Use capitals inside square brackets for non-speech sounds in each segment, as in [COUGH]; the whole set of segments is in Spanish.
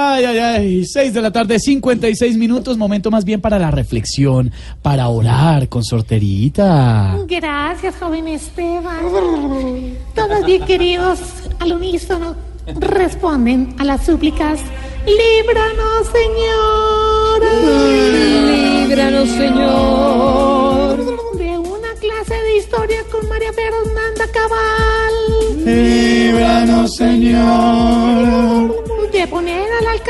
Ay, ay, ay, 6 de la tarde, 56 minutos, momento más bien para la reflexión, para orar con sorterita. Gracias, joven Esteban. Todos bien queridos, al unísono, responden a las súplicas. Líbranos, Señor. Líbranos, Señor. De una clase de historia con María Fernanda Cabal. Líbranos,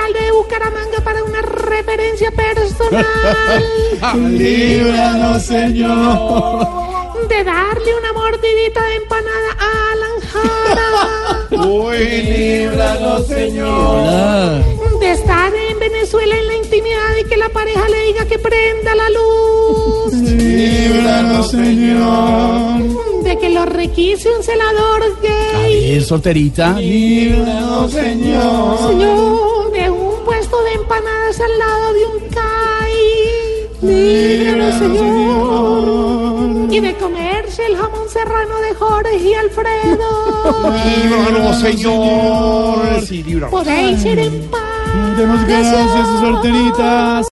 alcalde de Bucaramanga para una referencia personal. [LAUGHS] Líbranos, Señor. De darle una mordidita de empanada a Alan Jara. [LAUGHS] Uy, líbranos, Señor. De estar en Venezuela en la intimidad y que la pareja le diga que prenda la luz. Líbranos, Señor. De que lo requise un celador gay. ver, sorterita. Líbranos, Señor. Señor, de un puesto de empanadas al lado de un CAI. Líbranos, Señor. Y de comerse el jamón serrano de Jorge y Alfredo. Líbranos, Señor. Sí. Podéis ir en paz. Demos gracias, sorteritas.